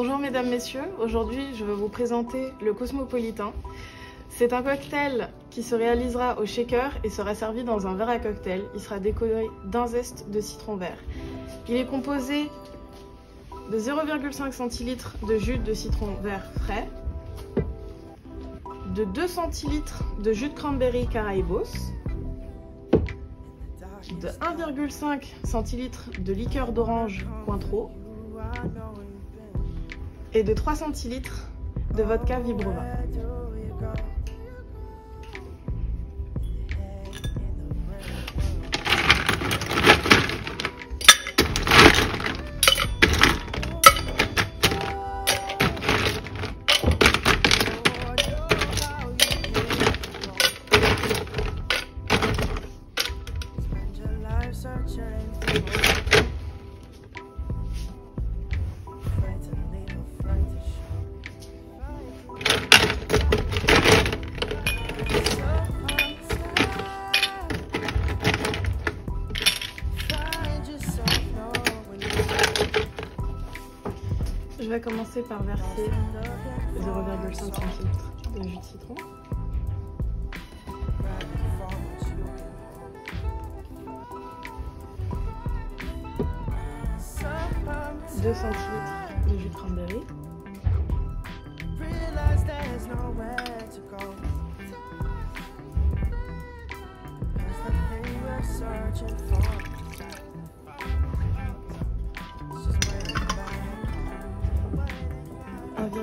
Bonjour mesdames, messieurs. Aujourd'hui, je vais vous présenter le Cosmopolitain. C'est un cocktail qui se réalisera au shaker et sera servi dans un verre à cocktail. Il sera décoré d'un zeste de citron vert. Il est composé de 0,5 centilitres de jus de citron vert frais, de 2 centilitres de jus de cranberry caraïbos, de 1,5 centilitres de liqueur d'orange Cointreau et de 3 centilitres de vodka Vibrova. Je vais commencer par verser 0,5 cm de jus de citron. 2 centilitres de jus de cranberry.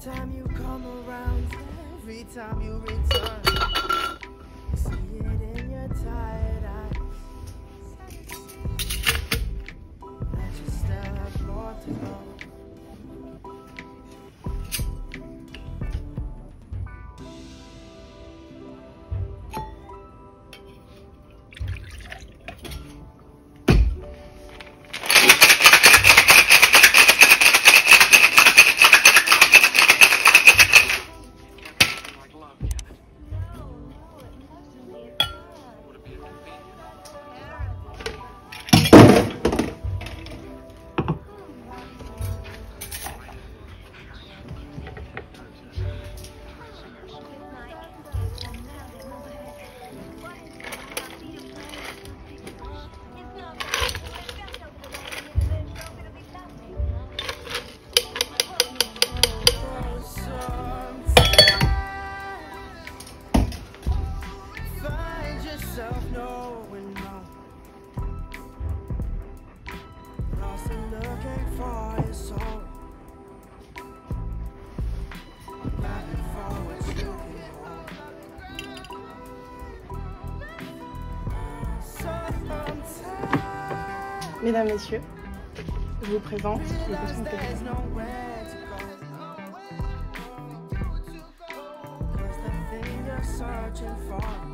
time you come around, every time you return, Mesdames, Messieurs, je vous présente le for